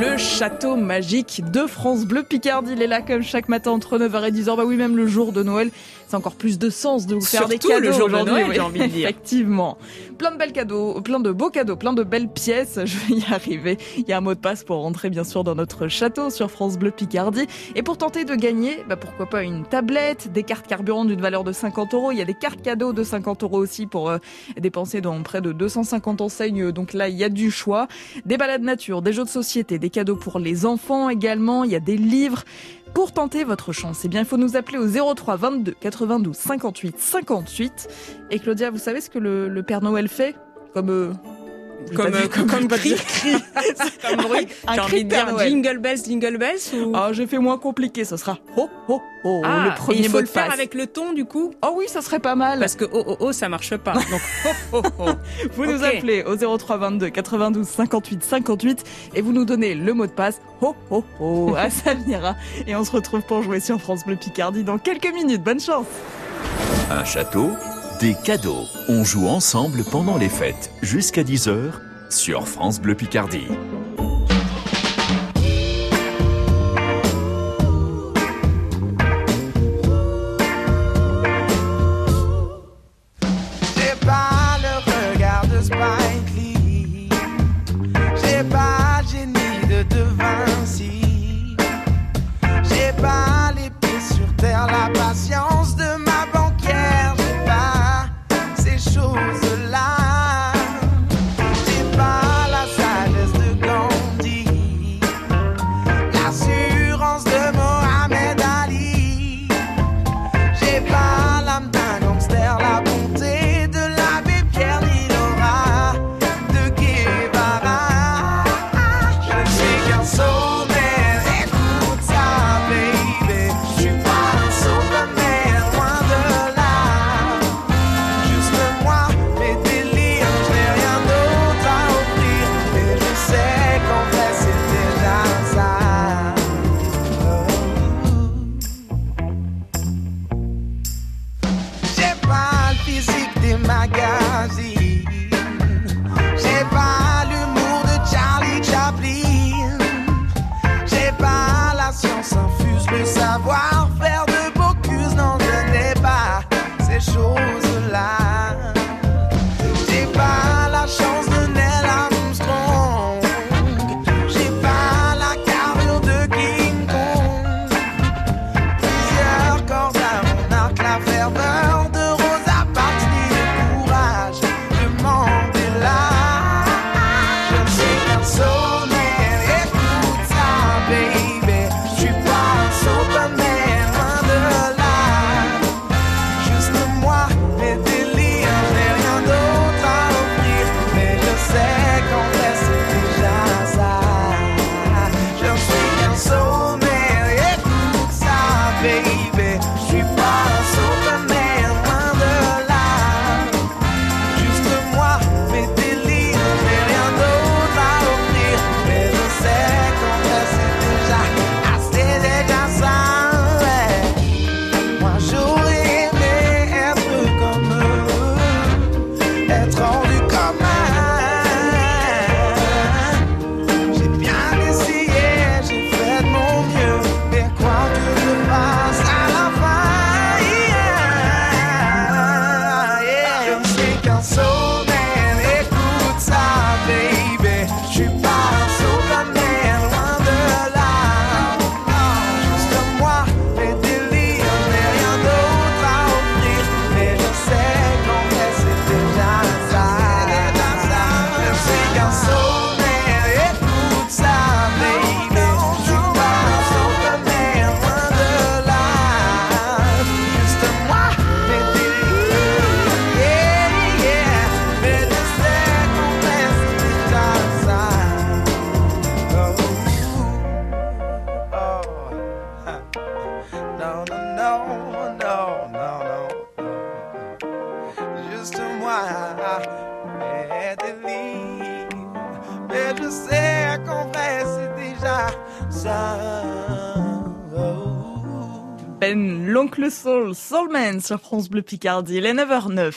Le château magique de France Bleu Picardie. Il est là comme chaque matin entre 9h et 10h. Bah oui, même le jour de Noël. C'est encore plus de sens de vous faire des cadeaux le jour de Noël, j'ai envie de dire. Effectivement. Plein de belles cadeaux, plein de beaux cadeaux, plein de belles pièces. Je vais y arriver. Il y a un mot de passe pour rentrer bien sûr dans notre château sur France Bleu Picardie. Et pour tenter de gagner, bah pourquoi pas une tablette, des cartes carburant d'une valeur de 50 euros. Il y a des cartes cadeaux de 50 euros aussi pour euh, dépenser dans près de 250 enseignes. Donc là, il y a du choix. Des balades nature, des jeux de société, des cadeaux pour les enfants également. Il y a des livres. Pour tenter votre chance, eh bien, il faut nous appeler au 03 22 92 58 58. Et Claudia, vous savez ce que le, le Père Noël fait Comme euh, Comme, dit- euh, comme, comme cri, dit- comme bruit. Un cri de dire jingle bells, jingle bells ou... Ah, j'ai fait moins compliqué, ce sera ho ho ho Ah, le premier et il faut le faire passe. avec le ton du coup Oh oui, ça serait pas mal. Parce que oh oh oh ça marche pas. Donc oh oh oh. Vous nous appelez au 03 22 92 58 58 et vous nous donnez le mot de passe ho ho ho à Samira et on se retrouve pour jouer sur France Bleu Picardie dans quelques minutes. Bonne chance. Un château, des cadeaux. On joue ensemble pendant les fêtes jusqu'à 10h sur France Bleu Picardie. Mais je sais qu'en vrai, c'est déjà ça. Ben, l'oncle Soul, Soulman sur France Bleu Picardie, il est 9h09.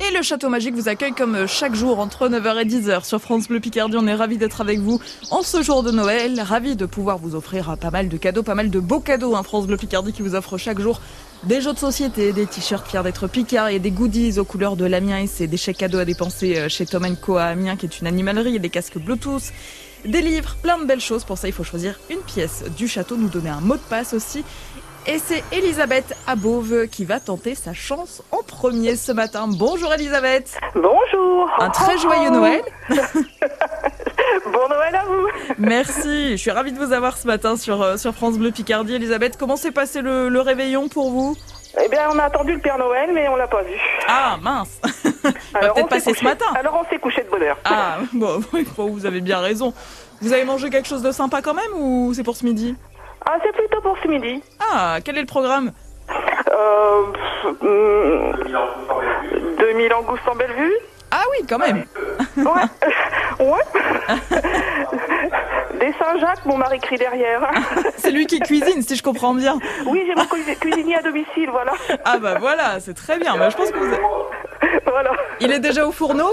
Et le Château Magique vous accueille comme chaque jour entre 9h et 10h sur France Bleu Picardie. On est ravis d'être avec vous en ce jour de Noël. Ravis de pouvoir vous offrir pas mal de cadeaux, pas mal de beaux cadeaux. Hein, France Bleu Picardie qui vous offre chaque jour des jeux de société, des t-shirts fiers d'être Picard et des goodies aux couleurs de l'Amiens et c'est des chèques cadeaux à dépenser euh, chez Tom Co à Amiens qui est une animalerie et des casques Bluetooth. Des livres, plein de belles choses. Pour ça, il faut choisir une pièce du château, nous donner un mot de passe aussi. Et c'est Elisabeth Above qui va tenter sa chance en premier ce matin. Bonjour Elisabeth. Bonjour. Un très joyeux Noël. bon Noël à vous. Merci. Je suis ravie de vous avoir ce matin sur, euh, sur France Bleu Picardie. Elisabeth, comment s'est passé le, le réveillon pour vous? Eh bien, on a attendu le Père Noël, mais on l'a pas vu. Ah mince. va Alors, peut-être on s'est passer ce matin. Alors, on s'est couché de bonne heure. Ah bon, vous avez bien raison. Vous avez mangé quelque chose de sympa quand même ou c'est pour ce midi? Ah, c'est plutôt pour ce midi. Ah, quel est le programme? Euh, pff, hum, 2000 langoustes en belle vue Ah oui, quand même. Ouais. Ouais. Des Saint-Jacques, mon mari crie derrière. C'est lui qui cuisine, si je comprends bien. Oui, j'ai mon cuisi- cuisinier à domicile, voilà. Ah bah voilà, c'est très bien. Bah, je pense que vous... voilà. Il est déjà au fourneau?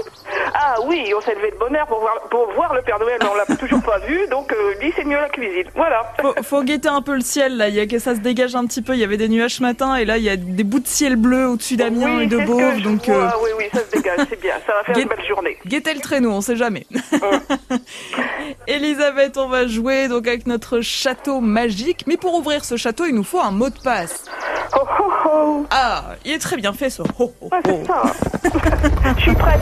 Ah oui, on s'est levé de bonne heure pour voir, pour voir le Père Noël, mais on l'a toujours pas vu, donc euh, lui, c'est mieux la cuisine. Voilà. faut, faut guetter un peu le ciel là, il y a que ça se dégage un petit peu, il y avait des nuages ce matin et là il y a des bouts de ciel bleu au-dessus d'Amiens oui, et de je donc vois. euh, Oui, oui, ça se dégage, c'est bien. Ça va faire Guet- une belle journée. guettez le traîneau, on sait jamais. Elisabeth, on va jouer donc avec notre château magique, mais pour ouvrir ce château il nous faut un mot de passe. Oh, oh, oh. Ah, il est très bien fait ce ho, ho, ho. c'est ça. Je suis prête.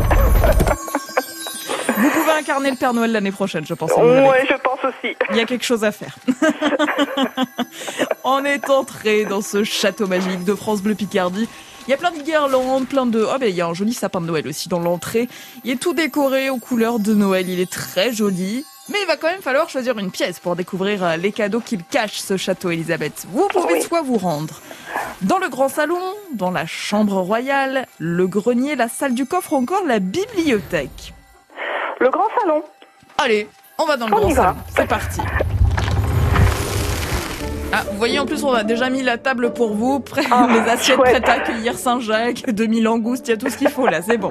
Vous pouvez incarner le Père Noël l'année prochaine, je pense. Ouais, je pense aussi. Il y a quelque chose à faire. On est entré dans ce château magique de France Bleu Picardie. Il y a plein de guirlandes, plein de... Oh ben il y a un joli sapin de Noël aussi dans l'entrée. Il est tout décoré aux couleurs de Noël, il est très joli. Mais il va quand même falloir choisir une pièce pour découvrir euh, les cadeaux qu'il cache ce château, Elisabeth. Vous pouvez Oui. soit vous rendre dans le grand salon, dans la chambre royale, le grenier, la salle du coffre ou encore la bibliothèque. Le grand salon. Allez, on va dans le On grand salon. C'est parti. Ah, vous voyez, en plus, on a déjà mis la table pour vous, prêt, Ah, les assiettes chouette. prêtes à accueillir Saint-Jacques, 2000 langoustes, il y a tout ce qu'il faut là, c'est bon.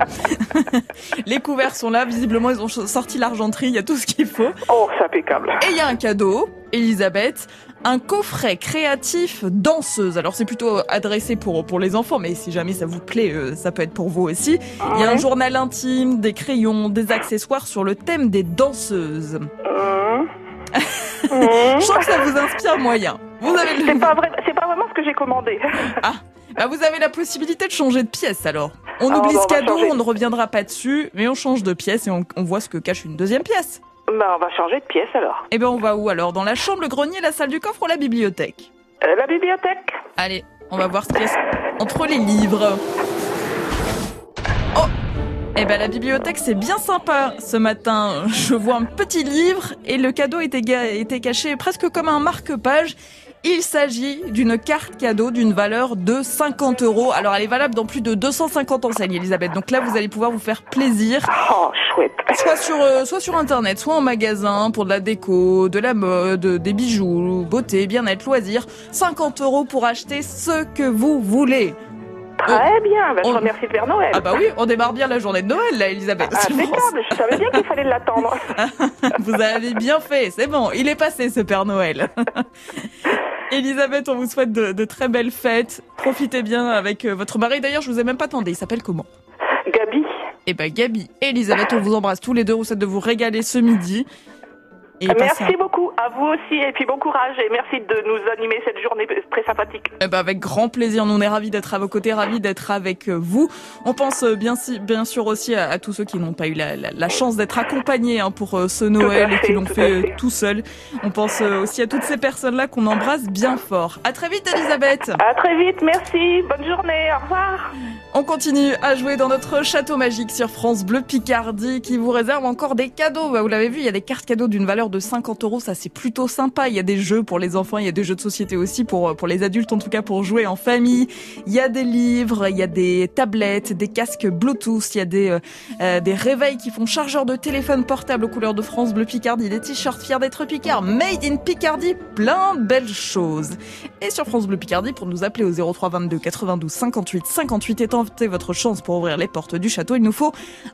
les couverts sont là, visiblement, ils ont sorti l'argenterie, il y a tout ce qu'il faut. Oh, c'est impeccable. Et il y a un cadeau, Elisabeth, un coffret créatif danseuse. Alors c'est plutôt adressé pour, pour les enfants, mais si jamais ça vous plaît, euh, ça peut être pour vous aussi. Il y a un journal intime, des crayons, des accessoires sur le thème des danseuses. Hum. Je sens que ça vous inspire moyen. Vous avez, le- C'est pas vrai, c'est pas vraiment ce que j'ai commandé. Bah, vous avez la possibilité de changer de pièce alors. On Ah, oublie ce on cadeau, on ne reviendra pas dessus, mais on change de pièce et on, on voit ce que cache une deuxième pièce. Bah, on va changer de pièce alors. Eh ben on va où alors? Dans la chambre, le grenier, la salle du coffre ou la bibliothèque? Euh, la bibliothèque. Allez, on va voir ce qu'il y a entre les livres. Oh Eh ben la bibliothèque c'est bien sympa ce matin. Je vois un petit livre et le cadeau était caché presque comme un marque-page. Il s'agit d'une carte cadeau d'une valeur de 50 euros. Alors elle est valable dans plus de 250 enseignes, Elisabeth. Donc là vous allez pouvoir vous faire plaisir Oh, chouette. soit sur euh, soit sur internet, soit en magasin pour de la déco, de la mode, des bijoux, beauté, bien-être, loisirs. 50 euros pour acheter ce que vous voulez. Très bien. Bah, je on- remercie Père Noël. Ah bah oui, on démarre bien la journée de Noël là, Elisabeth. Ah, Impeccable. Je savais bien qu'il fallait l'attendre. Vous avez bien fait, c'est bon, il est passé ce Père Noël. Elisabeth, on vous souhaite de, de très belles fêtes. Profitez bien avec euh, votre mari. D'ailleurs, je vous ai même pas attendé. Il s'appelle comment? Gabi. Eh ben Gabi et Elisabeth, on vous embrasse tous les deux. On vous souhaite de vous régaler ce midi. Et Merci beaucoup. À vous aussi. Et puis bon courage. Et merci de nous animer cette journée très sympathique. Eh ben, avec grand plaisir, nous on est ravis d'être à vos côtés, ravis d'être avec vous. On pense euh, bien, si- bien sûr aussi à, à tous ceux qui n'ont pas eu la, la- la chance d'être accompagnés hein, pour euh, ce Noël et qui l'ont fait, euh, fait. tout seul. On pense aussi à toutes ces personnes-là qu'on embrasse bien fort. À très vite Elisabeth À très vite. Merci. Bonne journée. Au revoir. On continue à jouer dans notre château magique sur France Bleu Picardie qui vous réserve encore des cadeaux. Bah, vous l'avez vu, il y a des cartes cadeaux d'une valeur de 50 euros. Ça, c'est plutôt sympa. Il y a des jeux pour les enfants, il y a des jeux de société aussi pour, pour les adultes, en tout cas pour jouer en famille. Il y a des livres, il y a des tablettes, des casques Bluetooth, il y a des, euh, euh, des réveils qui font chargeur de téléphone portable aux couleurs de France Bleu Picardie, des t-shirts fiers d'être Picard, made in Picardie, plein de belles choses. Et sur France Bleu Picardie, pour nous appeler au 03 22 92 58 58 et tenter votre chance pour ouvrir les portes du château, il nous faut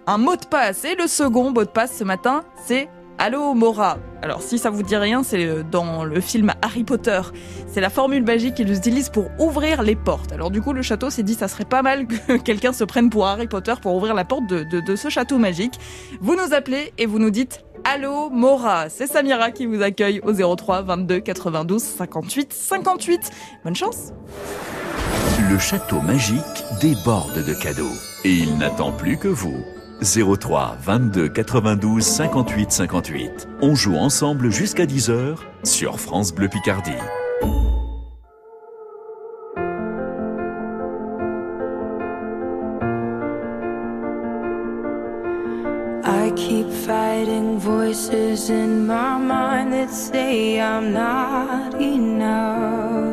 un mot de passe. Et le second mot de passe ce matin, c'est Allô Mora. Alors si ça vous dit rien, c'est euh, dans le film Harry Potter. C'est la formule magique qu'ils utilisent pour ouvrir les portes. Alors du coup, le château s'est dit ça serait pas mal que quelqu'un se prenne pour Harry Potter pour ouvrir la porte de, de, de ce château magique. Vous nous appelez et vous nous dites Allô Mora. C'est Samira qui vous accueille au 03 22 92 58 58. Bonne chance. Le château magique déborde de cadeaux. Et il n'attend plus que vous. 03 22 92 58 58. On joue ensemble jusqu'à 10h sur France Bleu Picardie. I keep fighting voices in my mind that say I'm not enough.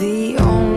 The only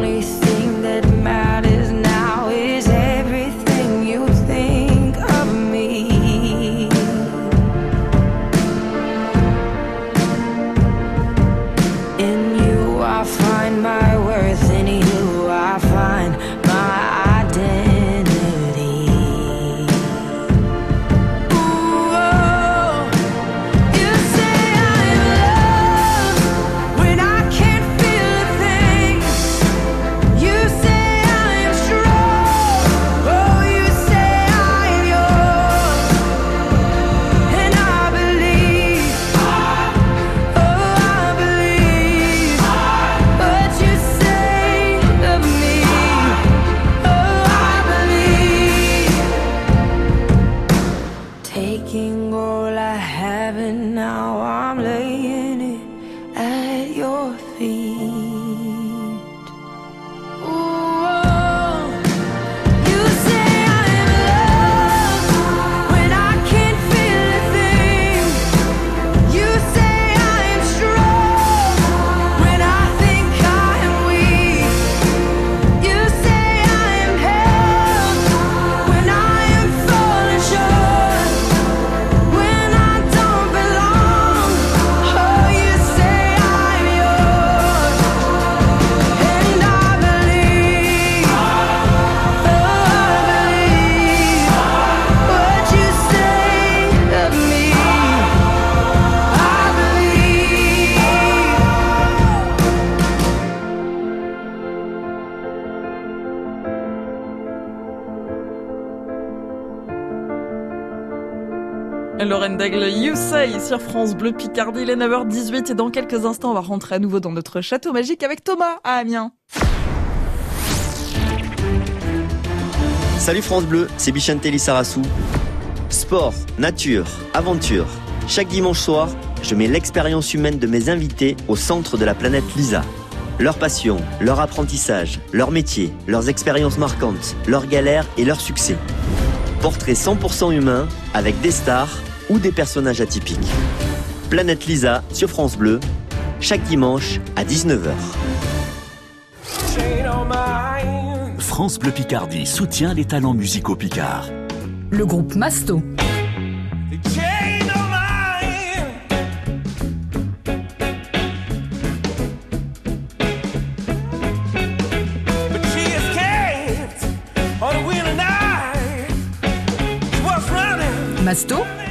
Dagle, You Say sur France Bleu Picardie, il est 9h18 et dans quelques instants on va rentrer à nouveau dans notre château magique avec Thomas à Amiens. Salut France Bleu, c'est Bichantelli Sarassou. Sport, nature, aventure. Chaque dimanche soir, je mets l'expérience humaine de mes invités au centre de la planète Lisa. Leur passion, leur apprentissage, leur métier, leurs expériences marquantes, leurs galères et leurs succès. Portrait 100% humain avec des stars ou des personnages atypiques. Planète Lisa sur France Bleu, chaque dimanche à 19h. France Bleu Picardie soutient les talents musicaux picards. Le groupe Masto.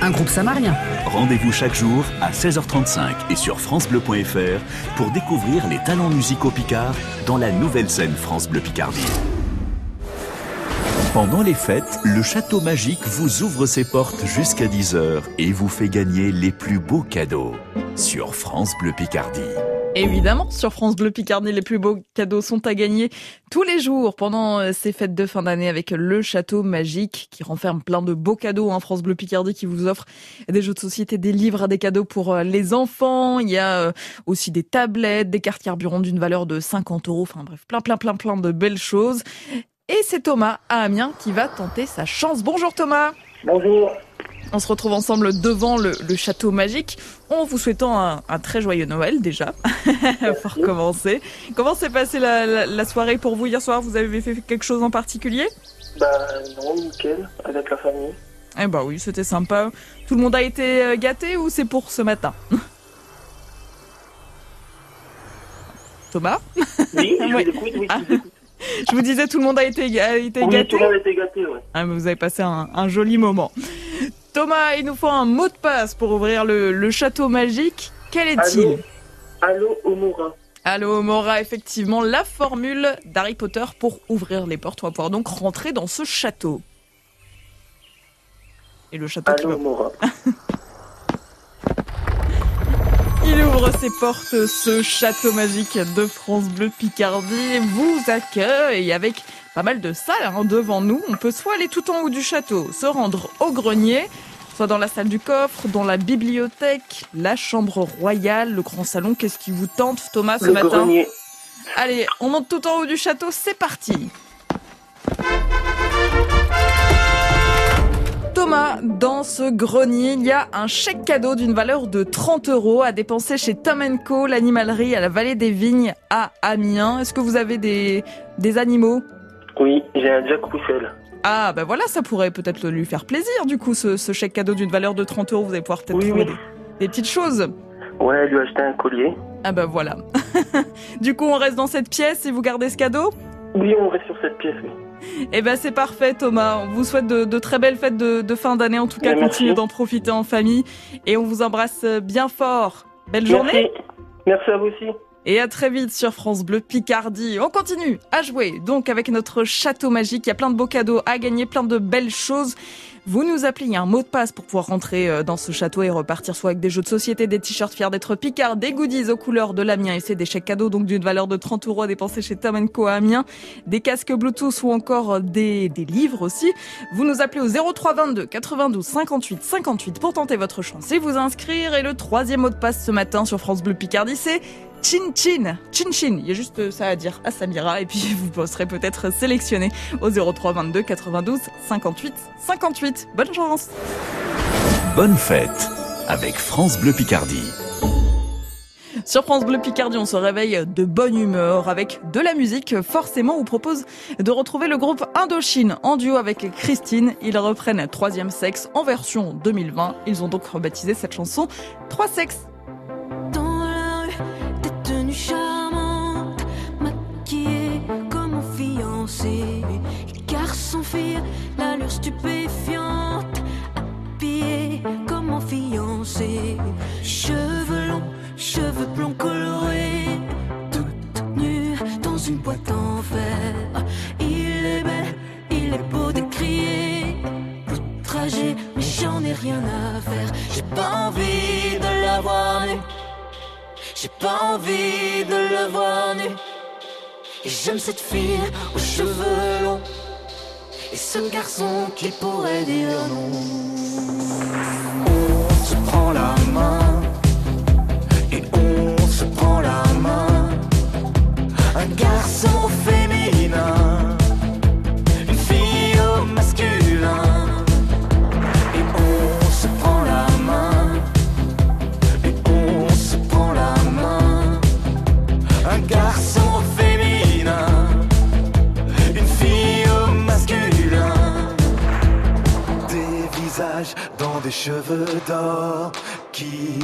Un groupe samarien. Rendez-vous chaque jour à 16h35 et sur francebleu.fr pour découvrir les talents musicaux picards dans la nouvelle scène France Bleu Picardie. Pendant les fêtes, le château magique vous ouvre ses portes jusqu'à 10h et vous fait gagner les plus beaux cadeaux sur France Bleu Picardie. Évidemment, sur France Bleu Picardie, les plus beaux cadeaux sont à gagner tous les jours pendant euh, ces fêtes de fin d'année avec le château magique qui renferme plein de beaux cadeaux. Hein, France Bleu Picardie qui vous offre des jeux de société, des livres, des cadeaux pour euh, les enfants. Il y a euh, aussi des tablettes, des cartes carburant d'une valeur de 50 euros. Enfin bref, plein, plein, plein, plein de belles choses. Et c'est Thomas à Amiens qui va tenter sa chance. Bonjour Thomas. Bonjour. On se retrouve ensemble devant le, le château magique en vous souhaitant un, un très joyeux Noël déjà, pour commencer. Comment s'est passée la, la- la soirée pour vous hier soir? Vous avez fait quelque chose en particulier? Bah non, nickel, avec la famille. Eh bah oui, c'était sympa. Tout le monde a été euh, gâté ou c'est pour ce matin? Thomas? Oui, je vous écoute, oui, je vous écoute. Je vous disais tout le monde a été, a été Oui, gâté tout le monde a été gâté, ouais. Ah, mais vous avez passé un, un joli moment. Thomas, il nous faut un mot de passe pour ouvrir le, le château magique. Quel est-il Allô Omura. Allô, Mora, effectivement, la formule d'Harry Potter pour ouvrir les portes. On va pouvoir donc rentrer dans ce château. Et le château Allô, Omura. Il ouvre ses portes, ce château magique de France Bleu Picardie vous accueille avec pas mal de salles hein, devant nous. On peut soit aller tout en haut du château, se rendre au grenier, soit dans la salle du coffre, dans la bibliothèque, la chambre royale, le grand salon. Qu'est-ce qui vous tente, Thomas, ce Le matin grenier. Allez, on monte tout en haut du château, c'est parti Thomas, dans ce grenier, il y a un chèque cadeau d'une valeur de 30 euros à dépenser chez Tom Co, l'animalerie à la vallée des Vignes à Amiens. Est-ce que vous avez des, des animaux? Oui, j'ai un Jack. Ah, bah voilà, ça pourrait peut-être lui faire plaisir, du coup, ce, ce chèque cadeau d'une valeur de 30 euros. Vous allez pouvoir peut-être Oui, trouver oui. des, des petites choses. Ouais, lui acheter un collier. Ah bah voilà. du coup, on reste dans cette pièce et vous gardez ce cadeau? Oui, on reste sur cette pièce, oui. Eh ben c'est parfait Thomas, on vous souhaite de, de très belles fêtes de, de fin d'année, en tout cas Ben, continuez d'en profiter en famille et on vous embrasse bien fort. Belle journée Merci. Merci à vous aussi. Et à très vite sur France Bleu Picardie. On continue à jouer donc avec notre château magique, il y a plein de beaux cadeaux à gagner, plein de belles choses. Vous nous appelez, il y a un mot de passe pour pouvoir rentrer euh, dans ce château et repartir soit avec des jeux de société, des t-shirts fiers d'être Picard, des goodies aux couleurs de l'Amiens et c'est des chèques cadeaux donc d'une valeur de 30 euros à dépenser chez Tom à Amiens, des casques Bluetooth ou encore euh, des, des livres aussi. Vous nous appelez au 0322 92 58 58 pour tenter votre chance et vous inscrire. Et le troisième mot de passe ce matin sur France Bleu Picardie, c'est Chin Chin. Chin Chin. Il y a juste ça à dire à Samira et puis vous serez peut-être sélectionné au 03 22 92 58 58. Bonne chance. Bonne fête avec France Bleu Picardie. Sur France Bleu Picardie, on se réveille de bonne humeur avec de la musique. Forcément, on vous propose de retrouver le groupe Indochine en duo avec Christine. Ils reprennent Troisième Sexe en version 2020. Ils ont donc rebaptisé cette chanson Trois Sexes. L'allure stupéfiante, habillée comme mon fiancé. Cheveux longs, cheveux blonds colorés, toute nue dans une boîte en fer. Il est bel, il est beau de crier. Outragé, mais j'en ai rien à faire. J'ai pas envie de la voir nue. J'ai pas envie de le voir nu. Et j'aime cette fille aux cheveux longs. Et ce garçon qui pourrait dire non. On se prend la cheveux d'or qui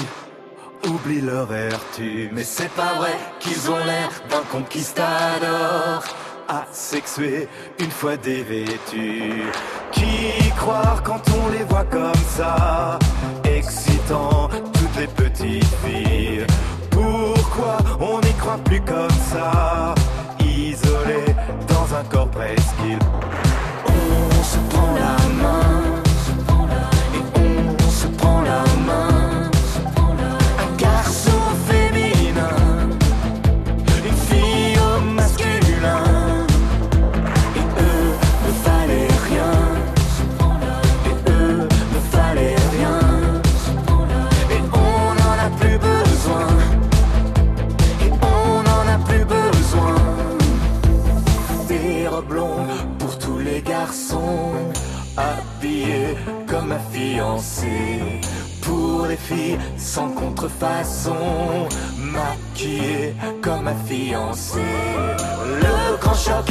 oublient leur vertu. Mais c'est pas vrai qu'ils ont l'air d'un conquistador. asexués une fois dévêtus. Qui croire quand on les voit comme ça, excitant toutes les petites filles Pourquoi on n'y croit plus comme ça, isolé dans un corps presqu'île sans contrefaçon. Maquillés comme un fiancé. Le grand choc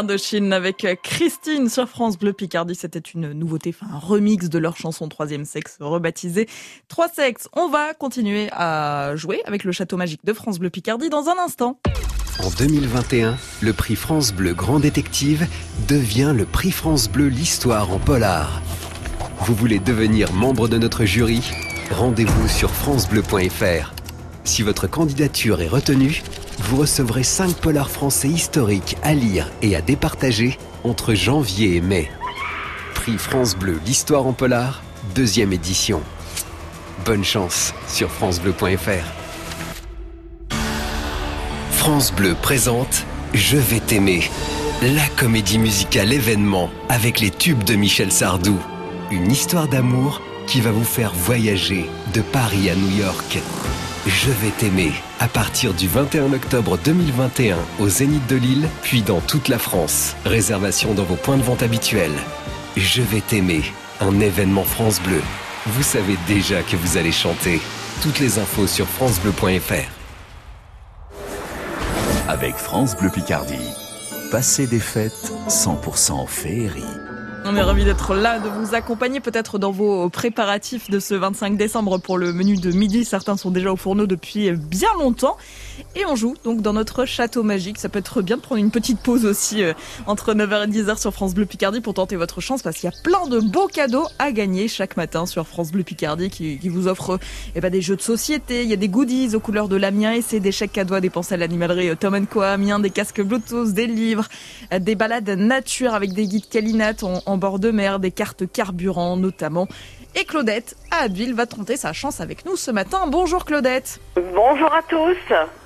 Indochine avec Christine sur France Bleu Picardie. C'était une nouveauté, enfin un remix de leur chanson Troisième Sexe rebaptisée Trois Sexes. On va continuer à jouer avec le château magique de France Bleu Picardie dans un instant. En 2021, le prix France Bleu Grand Détective devient le prix France Bleu L'Histoire en polar. Vous voulez devenir membre de notre jury? Rendez-vous sur francebleu.fr. Si votre candidature est retenue, vous recevrez 5 polars français historiques à lire et à départager entre janvier et mai. Prix France Bleu L'Histoire en polar, deuxième édition. Bonne chance sur francebleu.fr. France Bleu présente Je vais t'aimer, la comédie musicale événement avec les tubes de Michel Sardou. Une histoire d'amour qui va vous faire voyager de Paris à New York. Je vais t'aimer à partir du 21 octobre 2021 au Zénith de Lille, puis dans toute la France. Réservation dans vos points de vente habituels. Je vais t'aimer, un événement France Bleu. Vous savez déjà que vous allez chanter. Toutes les infos sur francebleu.fr. Avec France Bleu Picardie, passez des fêtes 100% féerie. On est ravis d'être là, de vous accompagner peut-être dans vos préparatifs de ce 25 décembre pour le menu de midi. Certains sont déjà au fourneau depuis bien longtemps. Et on joue donc dans notre château magique. Ça peut être bien de prendre une petite pause aussi euh, entre 9h et 10h sur France Bleu Picardie pour tenter votre chance parce qu'il y a plein de beaux cadeaux à gagner chaque matin sur France Bleu Picardie qui, vous offre eh ben, des jeux de société. Il y a des goodies aux couleurs de l'Amiens et c'est des chèques cadeaux à dépenser à l'animalerie euh, Tom Co Amiens, des casques Bluetooth, des livres, euh, des balades nature avec des guides Calinat en, en bord de mer, des cartes carburant notamment. Et Claudette, à Abbeville, va tenter sa chance avec nous ce matin. Bonjour Claudette. Bonjour à tous.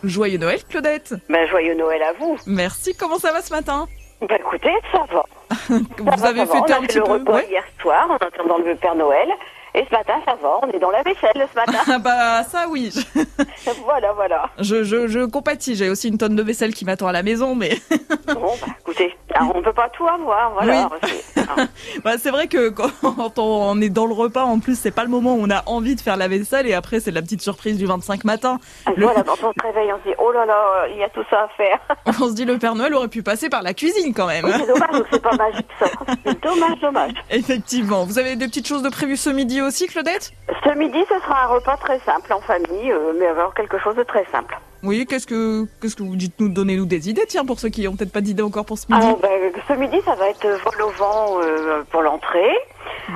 Joyeux Noël Claudette. Ben, joyeux Noël à vous. Merci, comment ça va ce matin? Bah écoutez, ça va. Vous Ça avez va. fêté on a un fait petit le peu repas ouais hier soir en attendant le Père Noël. Et ce matin, ça va, on est dans la vaisselle ce matin. Ah bah ça oui, voilà, voilà. je, je, je compatis, j'ai aussi une tonne de vaisselle qui m'attend à la maison, mais Bon, bah écoutez, on peut pas tout avoir, voilà. C'est- hein. bah, c'est vrai que quand on est dans le repas, en plus c'est pas le moment où on a envie de faire la vaisselle et après c'est la petite surprise du 25 matin. Le- Voilà, quand on se réveille, on se dit, oh là là, il y a tout ça à faire. On se dit le Père Noël aurait pu passer par la cuisine quand même. Oui, c'est dommage c'est pas magique ça. C'est dommage, dommage. Effectivement, vous avez des petites choses de prévues ce midi aussi Claudette Ce midi, ce sera un repas très simple en famille, euh, mais alors quelque chose de très simple. Oui, qu'est-ce que qu'est-ce que vous dites nous donnez-nous des idées tiens pour ceux qui ont peut-être pas d'idées encore pour ce midi. Alors, ben, ce midi, ça va être vol au vent euh, pour l'entrée.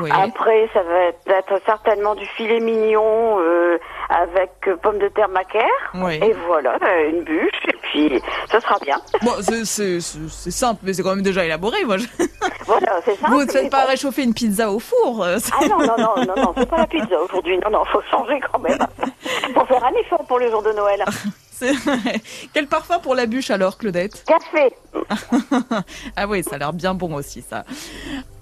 Oui. Après, ça va être, certainement du filet mignon euh, avec euh, pommes de terre macaire. Oui. Et voilà, euh, une bûche, et puis ça sera bien. Bon, c'est- simple, mais c'est quand même déjà élaboré. Moi, Voilà, c'est ça. vous ne faites pas réchauffer une pizza au four. euh, Ah non, non, non, non, non, c'est pas la pizza aujourd'hui. Non, non, faut changer quand même. Faut faire un effort pour le jour de Noël. Quel parfum pour la bûche alors, Claudette? Café. Ah oui, ça a l'air bien bon aussi, ça.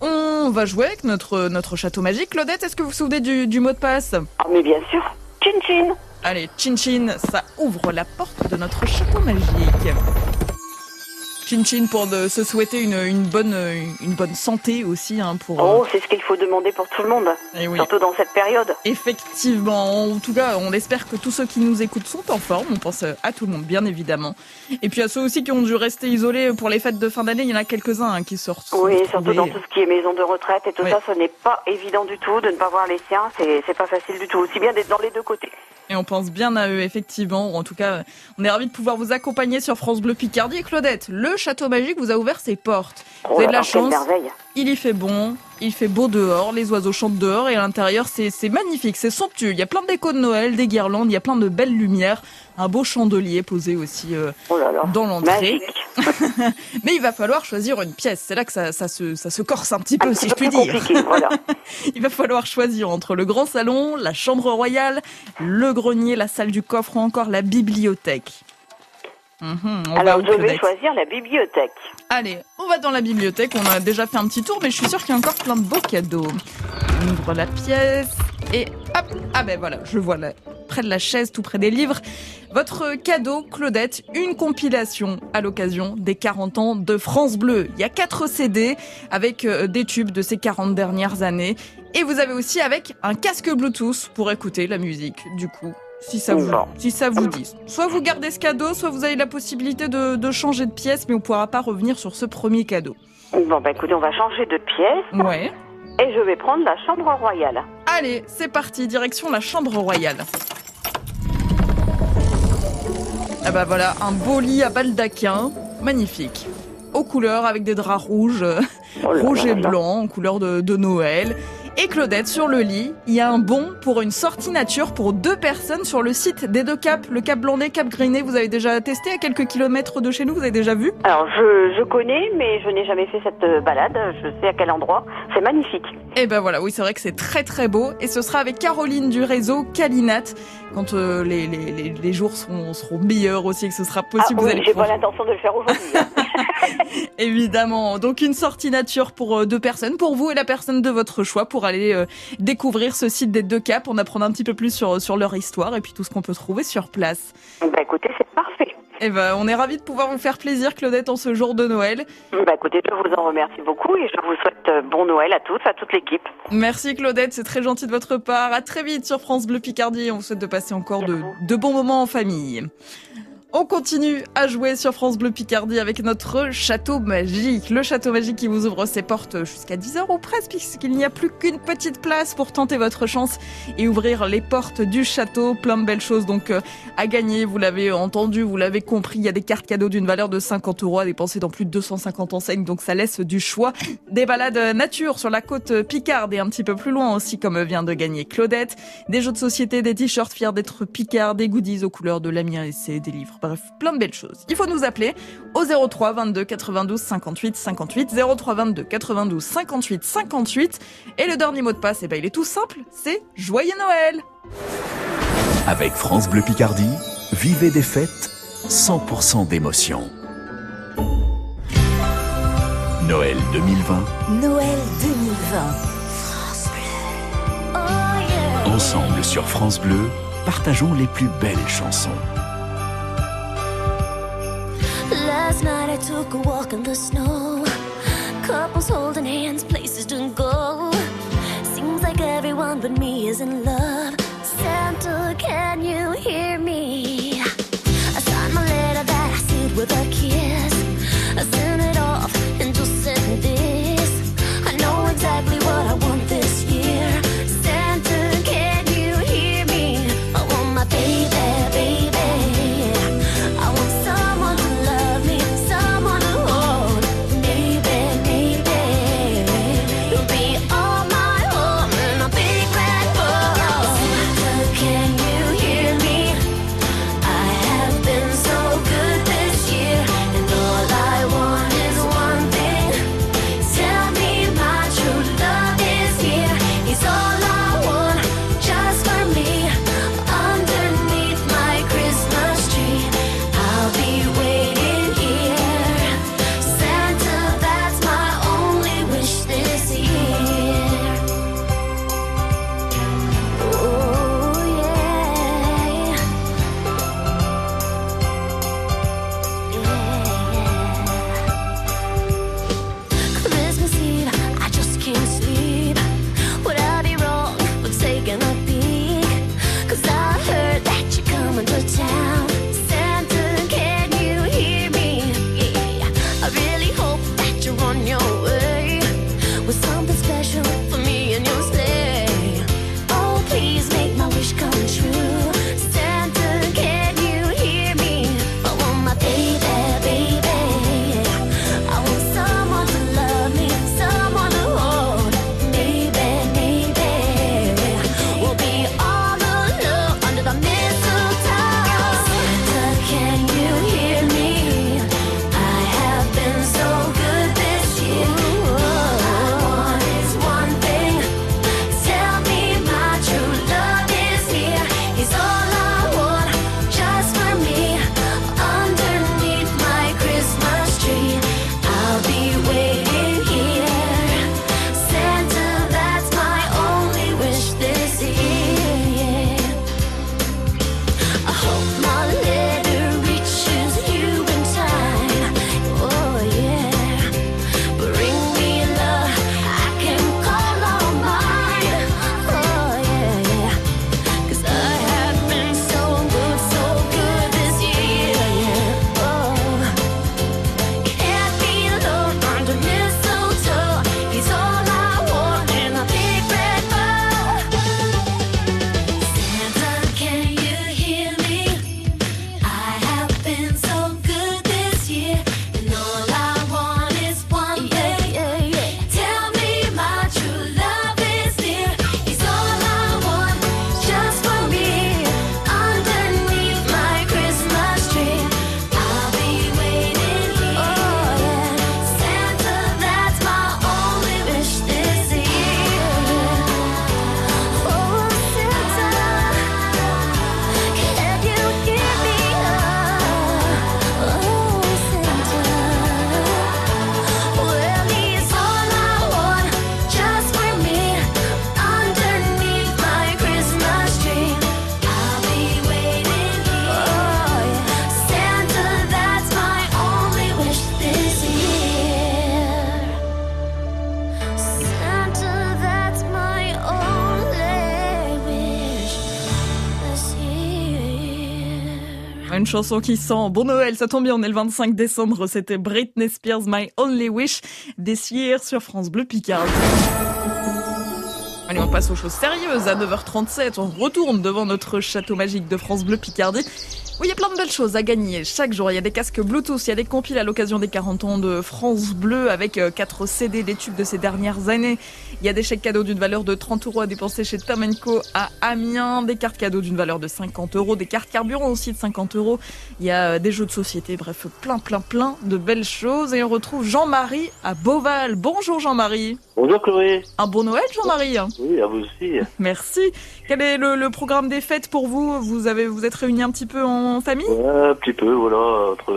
On va jouer avec notre, notre château magique. Claudette, est-ce que vous vous souvenez du, du mot de passe? Ah, mais bien sûr. Chin chin. Allez, chin chin, ça ouvre la porte de notre château magique. Chin chin pour de, se souhaiter une, une bonne, une bonne santé aussi. Hein, pour, euh, Oh, c'est ce qu'il faut demander pour tout le monde. Eh oui. Surtout dans cette période. Effectivement, en tout cas, on espère que tous ceux qui nous écoutent sont en forme. On pense à tout le monde, bien évidemment. Et puis à ceux aussi qui ont dû rester isolés pour les fêtes de fin d'année, il y en a quelques-uns hein, qui sortent. Oui, surtout dans tout ce qui est maison de retraite et tout Oui. ça, ce n'est pas évident du tout de ne pas voir les siens. C'est pas facile du tout. Aussi bien d'être dans les deux côtés. Et on pense bien à eux, effectivement. En tout cas, on est ravis de pouvoir vous accompagner sur France Bleu Picardie. Et Claudette, le château magique vous a ouvert ses portes. Oh vous avez de la chance. Il y fait bon, il fait beau dehors, les oiseaux chantent dehors et à l'intérieur c'est magnifique, c'est somptueux. Il y a plein de décos de Noël, des guirlandes, il y a plein de belles lumières, un beau chandelier posé aussi euh, Oh là là. dans l'entrée. Mais il va falloir choisir une pièce. C'est là que ça, ça, se, ça se corse un petit peu, Un si petit je peu puis dire. voilà. il va falloir choisir entre le grand salon, la chambre royale, le grenier, la salle du coffre ou encore la bibliothèque. Va Alors, je vais choisir la bibliothèque. Allez, on va dans la bibliothèque. On a déjà fait un petit tour, mais je suis sûre qu'il y a encore plein de beaux cadeaux. On ouvre la pièce et hop Ah ben voilà, je vois là, près de la chaise, tout près des livres. Votre cadeau, Claudette, une compilation à l'occasion des 40 ans de France Bleu. Il y a 4 CD avec euh, des tubes de ces 40 dernières années. Et vous avez aussi avec un casque Bluetooth pour écouter la musique, du coup. Si ça, vous, Bon. si ça vous dit. Soit vous gardez ce cadeau, soit vous avez la possibilité de, de changer de pièce, mais on ne pourra pas revenir sur ce premier cadeau. Bon, bah écoutez, on va changer de pièce. Ouais. Et je vais prendre la chambre royale. Allez, c'est parti, direction la chambre royale. Ah bah voilà, un beau lit à baldaquin, magnifique. Aux couleurs avec des draps rouges, Oh rouge et blanc, en couleur de, de Noël. Et Claudette, sur le lit, il y a un bon pour une sortie nature pour deux personnes sur le site des deux caps, le cap Blandé, cap Griné. Vous avez déjà testé à quelques kilomètres de chez nous, vous avez déjà vu? Alors, je, je connais, mais je n'ai jamais fait cette euh, balade. Je sais à quel endroit. C'est magnifique. Et ben voilà, oui, c'est vrai que c'est très très beau. Et ce sera avec Caroline du réseau Calinat, quand euh, les, les, les, les jours seront, seront meilleurs aussi, que ce sera Ah, possible. vous oui, j'ai pas l'intention de le faire aujourd'hui. hein. Évidemment. Donc une sortie nature pour euh, deux personnes, pour vous et la personne de votre choix, pour aller euh, découvrir ce site des deux caps, en apprendre un petit peu plus sur, sur leur histoire et puis tout ce qu'on peut trouver sur place. bah écoutez, c'est parfait. Et ben, on est ravis de pouvoir vous faire plaisir, Claudette, en ce jour de Noël. Bah écoutez, je vous en remercie beaucoup et je vous souhaite euh, bon Noël à tous, à toute l'équipe. Merci Claudette, c'est très gentil de votre part. À très vite sur France Bleu Picardie. On vous souhaite de passer encore de, de bons moments en famille. On continue à jouer sur France Bleu Picardie avec notre château magique. Le château magique qui vous ouvre ses portes jusqu'à 10h ou presque puisqu'il n'y a plus qu'une petite place pour tenter votre chance et ouvrir les portes du château. Plein de belles choses donc euh, à gagner. Vous l'avez entendu, vous l'avez compris. Il y a des cartes cadeaux d'une valeur de 50 euros à dépenser dans plus de 250 enseignes. Donc ça laisse du choix. Des balades nature sur la côte Picarde et un petit peu plus loin aussi comme vient de gagner Claudette. Des jeux de société, des t-shirts fiers d'être Picard, des goodies aux couleurs de l'Amiens et des livres. Bref, plein de belles choses. Il faut nous appeler au 03 22 92 58 58 03 22 92 58 58 et le dernier mot de passe, eh ben, il est tout simple, c'est Joyeux Noël Avec France Bleu Picardie, vivez des fêtes 100% d'émotion. Noël 2020, Noël 2020. France Bleu. Oh yeah. ensemble sur France Bleu, partageons les plus belles chansons. Last night I took a walk in the snow. Couples holding hands, places to go. Seems like everyone but me is in love. Santa, can you hear me? I signed my letter that I sealed with a kiss. I sent it off chanson qui sent bon Noël, ça tombe bien, on est le 25 décembre, c'était Britney Spears, My Only Wish, hier sur France Bleu Picardie. Allez, on passe aux choses sérieuses. À 9h37, on retourne devant notre château magique de France Bleu Picardie. Oui, il y a plein de belles choses à gagner. Chaque jour, il y a des casques Bluetooth, il y a des compiles à l'occasion des 40 ans de France Bleu avec 4 CD des tubes de ces dernières années. Il y a des chèques cadeaux d'une valeur de 30 euros à dépenser chez Tamenco à Amiens, des cartes cadeaux d'une valeur de 50 euros, des cartes carburant aussi de 50 euros. Il y a des jeux de société, bref, plein, plein, plein de belles choses. Et on retrouve Jean-Marie à Beauval. Bonjour Jean-Marie. Bonjour Chloé. Un bon Noël Jean-Marie. Oui, à vous aussi. Merci. Quel est le, le programme des fêtes pour vous? Vous avez vous êtes réunis un petit peu en famille? Ouais, un petit peu, voilà, entre,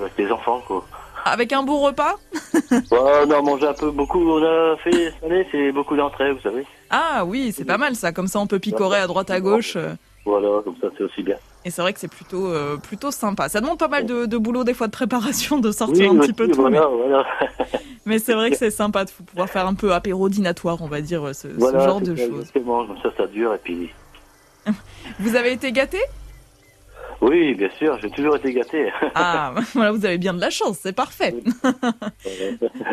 avec les enfants, quoi. Avec un beau repas? Ouais, on a mangé un peu beaucoup, on a fait cette année, c'est beaucoup d'entrées, vous savez. Ah oui, c'est pas mal ça. Comme ça, on peut picorer à droite à gauche. euh. Voilà, comme ça, c'est aussi bien. Et c'est vrai que c'est plutôt euh, plutôt sympa. Ça demande pas mal de, de boulot des fois de préparation, de sortir Oui, un petit peu tout. voilà, mais- voilà. Mais c'est vrai que c'est sympa de pouvoir faire un peu apéro dînatoire, on va dire, ce, ce genre de choses. Comme ça, ça dure, et puis... Vous avez été gâté? Oui, bien sûr, j'ai toujours été gâté. Ah, voilà, vous avez bien de la chance, c'est parfait.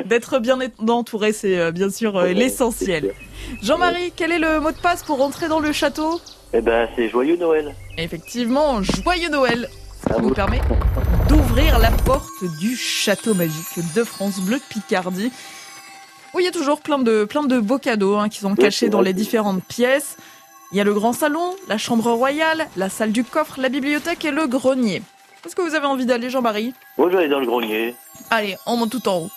D'être bien entouré, c'est euh, bien sûr euh, l'essentiel. Jean-Marie, quel est le mot de passe pour rentrer dans le château? Eh ben, c'est joyeux Noël. Effectivement, joyeux Noël Ça nous permet d'ouvrir la porte du château magique de France Bleu Picardie. Où il y a toujours plein de, plein de beaux cadeaux hein, qui sont cachés dans les différentes pièces. Il y a le grand salon, la chambre royale, la salle du coffre, la bibliothèque et le grenier. Est-ce que vous avez envie d'aller, Jean-Marie? Moi, je vais aller dans le grenier. Allez, on monte tout en haut.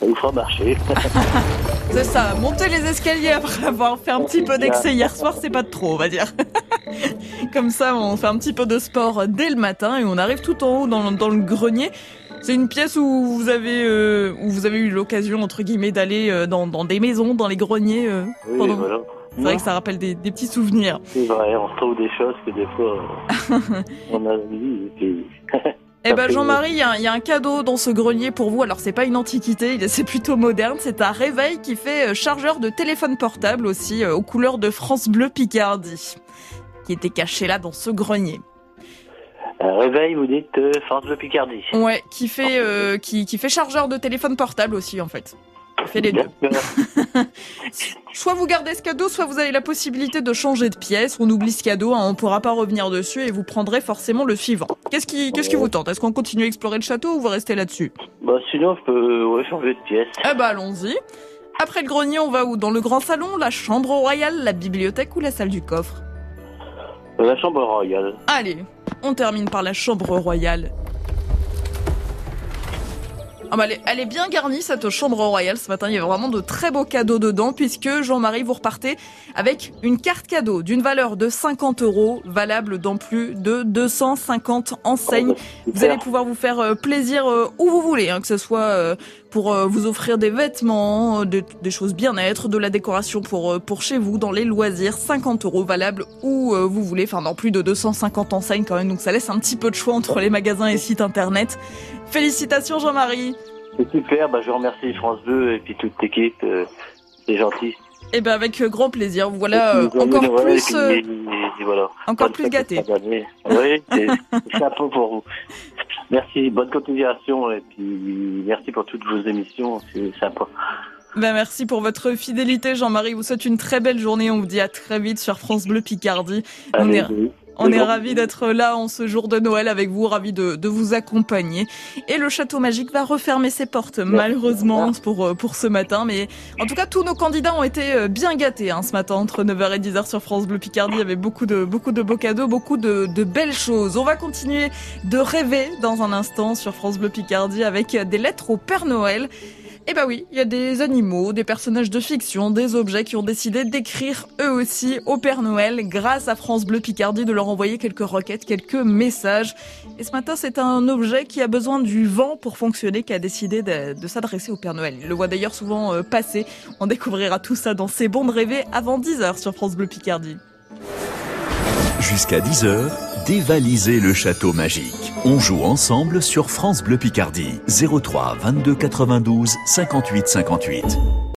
Ça vous fera marcher. C'est ça, monter les escaliers après avoir fait un petit peu d'excès hier soir, c'est pas de trop, on va dire. Comme ça, on fait un petit peu de sport dès le matin et on arrive tout en haut dans, dans le grenier. C'est une pièce où vous avez euh, où vous avez eu l'occasion entre guillemets d'aller euh, dans, dans des maisons, dans les greniers. euh, Oui, pendant- voilà. C'est vrai que ça rappelle des, des petits souvenirs. C'est vrai, on se trouve des choses que des fois, on a vu, et puis... Eh ben Jean-Marie, il y, a- il y a un cadeau dans ce grenier pour vous. Alors c'est pas une antiquité, c'est plutôt moderne. C'est un réveil qui fait euh, chargeur de téléphone portable aussi euh, aux couleurs de France Bleu Picardie, qui était caché là dans ce grenier. Un réveil, vous dites, euh, France de Picardie. Ouais, qui fait euh, qui, qui fait chargeur de téléphone portable aussi en fait. Il fait les deux. Soit vous gardez ce cadeau, soit vous avez la possibilité de changer de pièce. On oublie ce cadeau, hein, on pourra pas revenir dessus et vous prendrez forcément le suivant. Qu'est-ce qui qu'est-ce qui vous tente? Est-ce qu'on continue à explorer le château ou vous restez là-dessus? Bah, sinon, je peux ouais, changer de pièce. Eh ben allons-y. Après le grenier, on va où? Dans le grand salon, la chambre royale, la bibliothèque ou la salle du coffre? La chambre royale. Allez, on termine par la chambre royale. Ah bah elle, est, elle est bien garnie cette chambre royale ce matin. Il y a vraiment de très beaux cadeaux dedans puisque Jean-Marie vous repartez avec une carte cadeau d'une valeur de 50 euros valable dans plus de 250 enseignes. Vous allez pouvoir vous faire euh, plaisir euh, où vous voulez, hein, que ce soit euh, pour euh, vous offrir des vêtements, des, des choses bien-être, de la décoration pour euh, pour chez vous, dans les loisirs, 50 euros valable où euh, vous voulez, enfin dans plus de 250 enseignes quand même, donc ça laisse un petit peu de choix entre les magasins et sites internet. Félicitations Jean-Marie. C'est super, bah, je remercie France 2 et puis toute l'équipe. euh, c'est gentil. Et ben avec euh, grand plaisir. Voilà euh, encore plus et puis, et- et voilà. encore plus gâté. Oui, c'est chapeau pour vous. Merci, bonne continuation et puis merci pour toutes vos émissions, c'est sympa. Ben merci pour votre fidélité Jean-Marie. Vous souhaite une très belle journée. On vous dit à très vite sur France Bleu Picardie. Allez, on est ravis d'être là en ce jour de Noël avec vous, ravis de, de vous accompagner. Et le château magique va refermer ses portes malheureusement pour, euh, pour ce matin. Mais en tout cas, tous nos candidats ont été euh, bien gâtés hein, ce matin entre 9h et 10h sur France Bleu Picardie. Il y avait beaucoup de, beaucoup de beaux cadeaux, beaucoup de, de belles choses. On va continuer de rêver dans un instant sur France Bleu Picardie avec des lettres au Père Noël. Eh ben oui, il y a des animaux, des personnages de fiction, des objets qui ont décidé d'écrire eux aussi au Père Noël grâce à France Bleu Picardie de leur envoyer quelques requêtes, quelques messages. Et ce matin, c'est un objet qui a besoin du vent pour fonctionner qui a décidé de, s'adresser au Père Noël. Il le voit d'ailleurs souvent euh, passer. On découvrira tout ça dans C'est bon de rêver avant 10h sur France Bleu Picardie. Jusqu'à 10h, dévalisez le château magique. On joue ensemble sur France Bleu Picardie. 03 22 92 58 58.